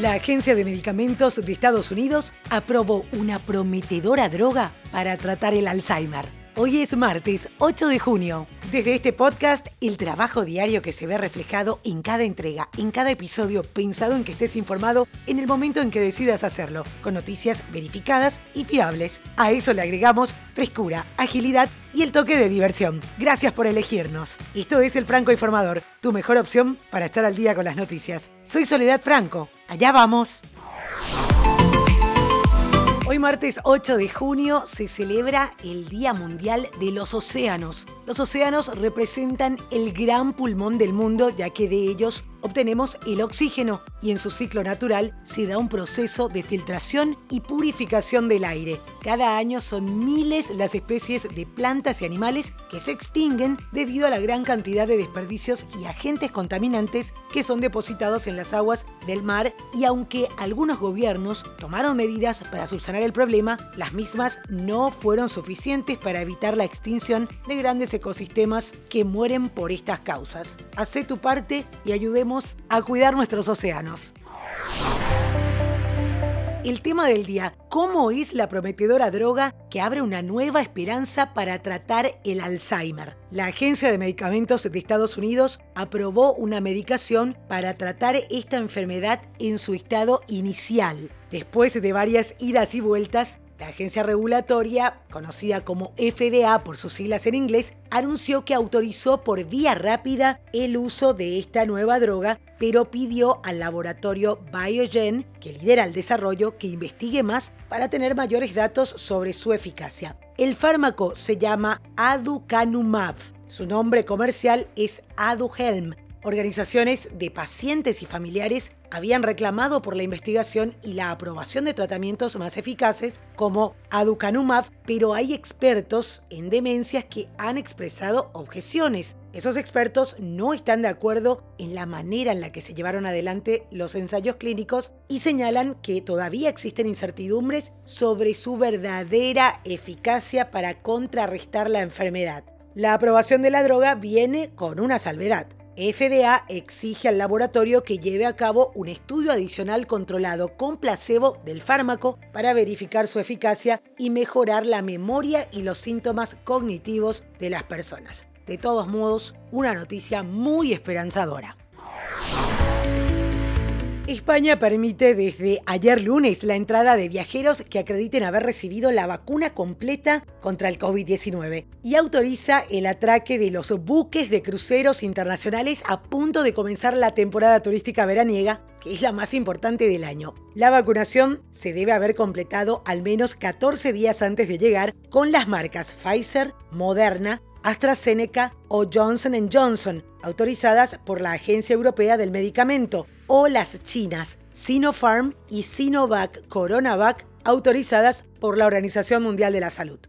La Agencia de Medicamentos de Estados Unidos aprobó una prometedora droga para tratar el Alzheimer. Hoy es martes 8 de junio. Desde este podcast, el trabajo diario que se ve reflejado en cada entrega, en cada episodio, pensado en que estés informado en el momento en que decidas hacerlo, con noticias verificadas y fiables. A eso le agregamos frescura, agilidad y el toque de diversión. Gracias por elegirnos. Esto es El Franco Informador, tu mejor opción para estar al día con las noticias. Soy Soledad Franco. Allá vamos. Hoy martes 8 de junio se celebra el Día Mundial de los Océanos. Los océanos representan el gran pulmón del mundo ya que de ellos obtenemos el oxígeno y en su ciclo natural se da un proceso de filtración y purificación del aire. Cada año son miles las especies de plantas y animales que se extinguen debido a la gran cantidad de desperdicios y agentes contaminantes que son depositados en las aguas del mar y aunque algunos gobiernos tomaron medidas para subsanar el problema, las mismas no fueron suficientes para evitar la extinción de grandes ecosistemas que mueren por estas causas. Hacé tu parte y ayudemos a cuidar nuestros océanos. El tema del día, ¿cómo es la prometedora droga que abre una nueva esperanza para tratar el Alzheimer? La Agencia de Medicamentos de Estados Unidos aprobó una medicación para tratar esta enfermedad en su estado inicial. Después de varias idas y vueltas, la agencia regulatoria, conocida como FDA por sus siglas en inglés, anunció que autorizó por vía rápida el uso de esta nueva droga, pero pidió al laboratorio Biogen, que lidera el desarrollo, que investigue más para tener mayores datos sobre su eficacia. El fármaco se llama Aducanumab. Su nombre comercial es Aduhelm Organizaciones de pacientes y familiares habían reclamado por la investigación y la aprobación de tratamientos más eficaces como aducanumab, pero hay expertos en demencias que han expresado objeciones. Esos expertos no están de acuerdo en la manera en la que se llevaron adelante los ensayos clínicos y señalan que todavía existen incertidumbres sobre su verdadera eficacia para contrarrestar la enfermedad. La aprobación de la droga viene con una salvedad. FDA exige al laboratorio que lleve a cabo un estudio adicional controlado con placebo del fármaco para verificar su eficacia y mejorar la memoria y los síntomas cognitivos de las personas. De todos modos, una noticia muy esperanzadora. España permite desde ayer lunes la entrada de viajeros que acrediten haber recibido la vacuna completa contra el COVID-19 y autoriza el atraque de los buques de cruceros internacionales a punto de comenzar la temporada turística veraniega, que es la más importante del año. La vacunación se debe haber completado al menos 14 días antes de llegar con las marcas Pfizer, Moderna, AstraZeneca o Johnson Johnson, autorizadas por la Agencia Europea del Medicamento, o las chinas Sinopharm y Sinovac Coronavac, autorizadas por la Organización Mundial de la Salud.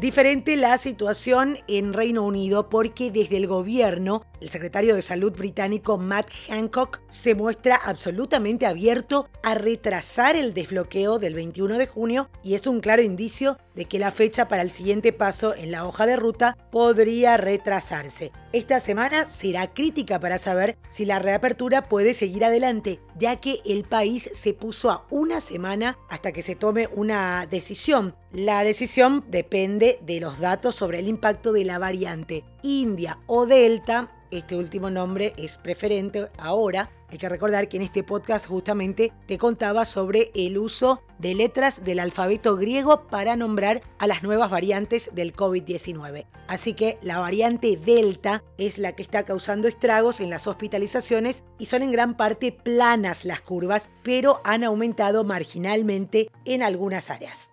Diferente la situación en Reino Unido porque desde el gobierno, el secretario de Salud británico Matt Hancock se muestra absolutamente abierto a retrasar el desbloqueo del 21 de junio y es un claro indicio de que la fecha para el siguiente paso en la hoja de ruta podría retrasarse. Esta semana será crítica para saber si la reapertura puede seguir adelante, ya que el país se puso a una semana hasta que se tome una decisión. La decisión depende de los datos sobre el impacto de la variante India o Delta este último nombre es preferente ahora. Hay que recordar que en este podcast justamente te contaba sobre el uso de letras del alfabeto griego para nombrar a las nuevas variantes del COVID-19. Así que la variante Delta es la que está causando estragos en las hospitalizaciones y son en gran parte planas las curvas, pero han aumentado marginalmente en algunas áreas.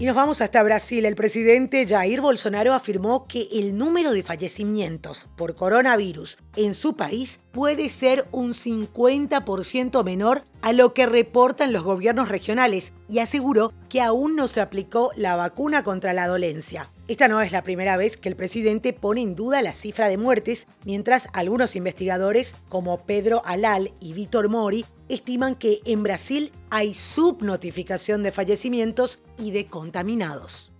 Y nos vamos hasta Brasil. El presidente Jair Bolsonaro afirmó que el número de fallecimientos por coronavirus en su país puede ser un 50% menor a lo que reportan los gobiernos regionales y aseguró que aún no se aplicó la vacuna contra la dolencia. Esta no es la primera vez que el presidente pone en duda la cifra de muertes, mientras algunos investigadores como Pedro Alal y Víctor Mori estiman que en Brasil hay subnotificación de fallecimientos y de contaminados.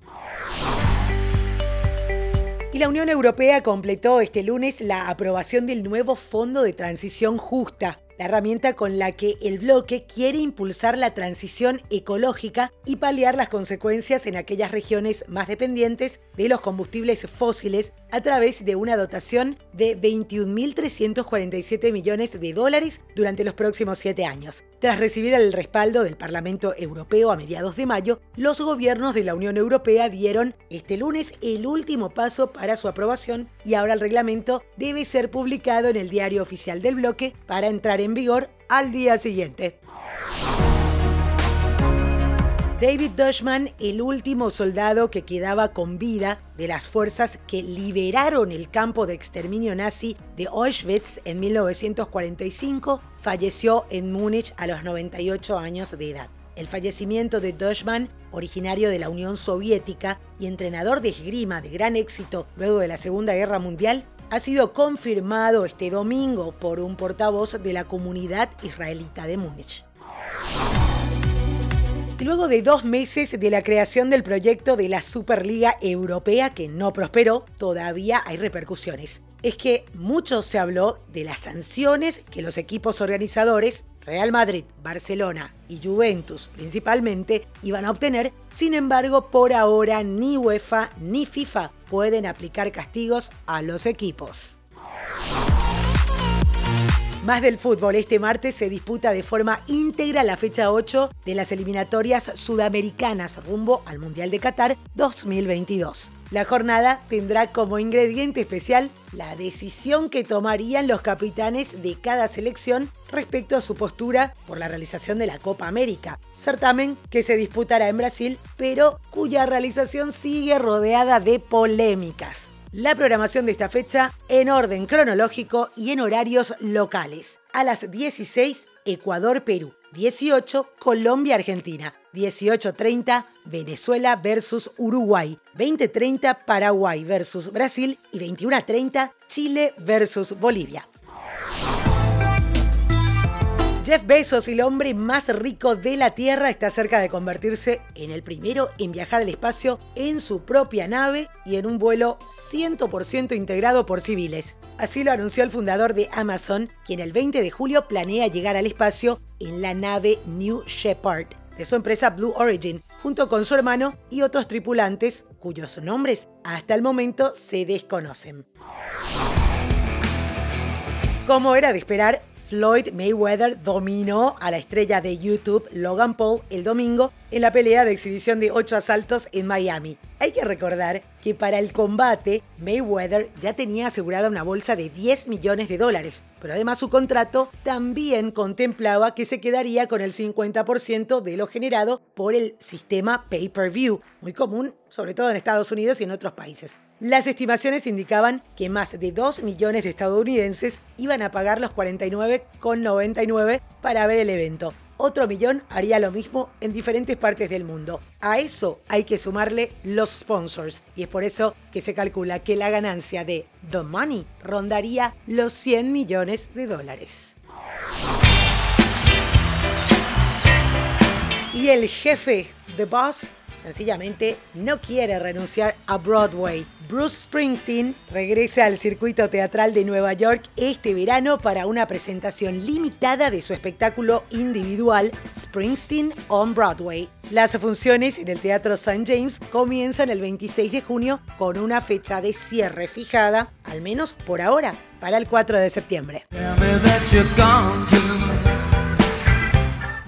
Y la Unión Europea completó este lunes la aprobación del nuevo Fondo de Transición Justa, la herramienta con la que el bloque quiere impulsar la transición ecológica y paliar las consecuencias en aquellas regiones más dependientes de los combustibles fósiles a través de una dotación de 21.347 millones de dólares durante los próximos siete años. Tras recibir el respaldo del Parlamento Europeo a mediados de mayo, los gobiernos de la Unión Europea dieron este lunes el último paso para su aprobación y ahora el reglamento debe ser publicado en el diario oficial del bloque para entrar en vigor al día siguiente. David Dushman, el último soldado que quedaba con vida de las fuerzas que liberaron el campo de exterminio nazi de Auschwitz en 1945, falleció en Múnich a los 98 años de edad. El fallecimiento de Dushman, originario de la Unión Soviética y entrenador de esgrima de gran éxito luego de la Segunda Guerra Mundial, ha sido confirmado este domingo por un portavoz de la comunidad israelita de Múnich. Luego de dos meses de la creación del proyecto de la Superliga Europea, que no prosperó, todavía hay repercusiones. Es que mucho se habló de las sanciones que los equipos organizadores, Real Madrid, Barcelona y Juventus principalmente, iban a obtener. Sin embargo, por ahora ni UEFA ni FIFA pueden aplicar castigos a los equipos. Más del fútbol, este martes se disputa de forma íntegra la fecha 8 de las eliminatorias sudamericanas rumbo al Mundial de Qatar 2022. La jornada tendrá como ingrediente especial la decisión que tomarían los capitanes de cada selección respecto a su postura por la realización de la Copa América, certamen que se disputará en Brasil, pero cuya realización sigue rodeada de polémicas la programación de esta fecha en orden cronológico y en horarios locales. A las 16, Ecuador-Perú. 18, Colombia-Argentina. 18.30, Venezuela versus Uruguay. 20.30, Paraguay versus Brasil. Y 21.30, Chile versus Bolivia. Jeff Bezos, el hombre más rico de la Tierra, está cerca de convertirse en el primero en viajar al espacio en su propia nave y en un vuelo 100% integrado por civiles. Así lo anunció el fundador de Amazon, quien el 20 de julio planea llegar al espacio en la nave New Shepard de su empresa Blue Origin, junto con su hermano y otros tripulantes cuyos nombres hasta el momento se desconocen. Como era de esperar, Floyd Mayweather dominó a la estrella de YouTube Logan Paul el domingo en la pelea de exhibición de ocho asaltos en Miami. Hay que recordar que para el combate Mayweather ya tenía asegurada una bolsa de 10 millones de dólares, pero además su contrato también contemplaba que se quedaría con el 50% de lo generado por el sistema pay-per-view, muy común sobre todo en Estados Unidos y en otros países. Las estimaciones indicaban que más de 2 millones de estadounidenses iban a pagar los 49,99 para ver el evento. Otro millón haría lo mismo en diferentes partes del mundo. A eso hay que sumarle los sponsors y es por eso que se calcula que la ganancia de The Money rondaría los 100 millones de dólares. Y el jefe, The Boss, sencillamente no quiere renunciar a Broadway. Bruce Springsteen regresa al circuito teatral de Nueva York este verano para una presentación limitada de su espectáculo individual Springsteen on Broadway. Las funciones en el Teatro St. James comienzan el 26 de junio con una fecha de cierre fijada, al menos por ahora, para el 4 de septiembre.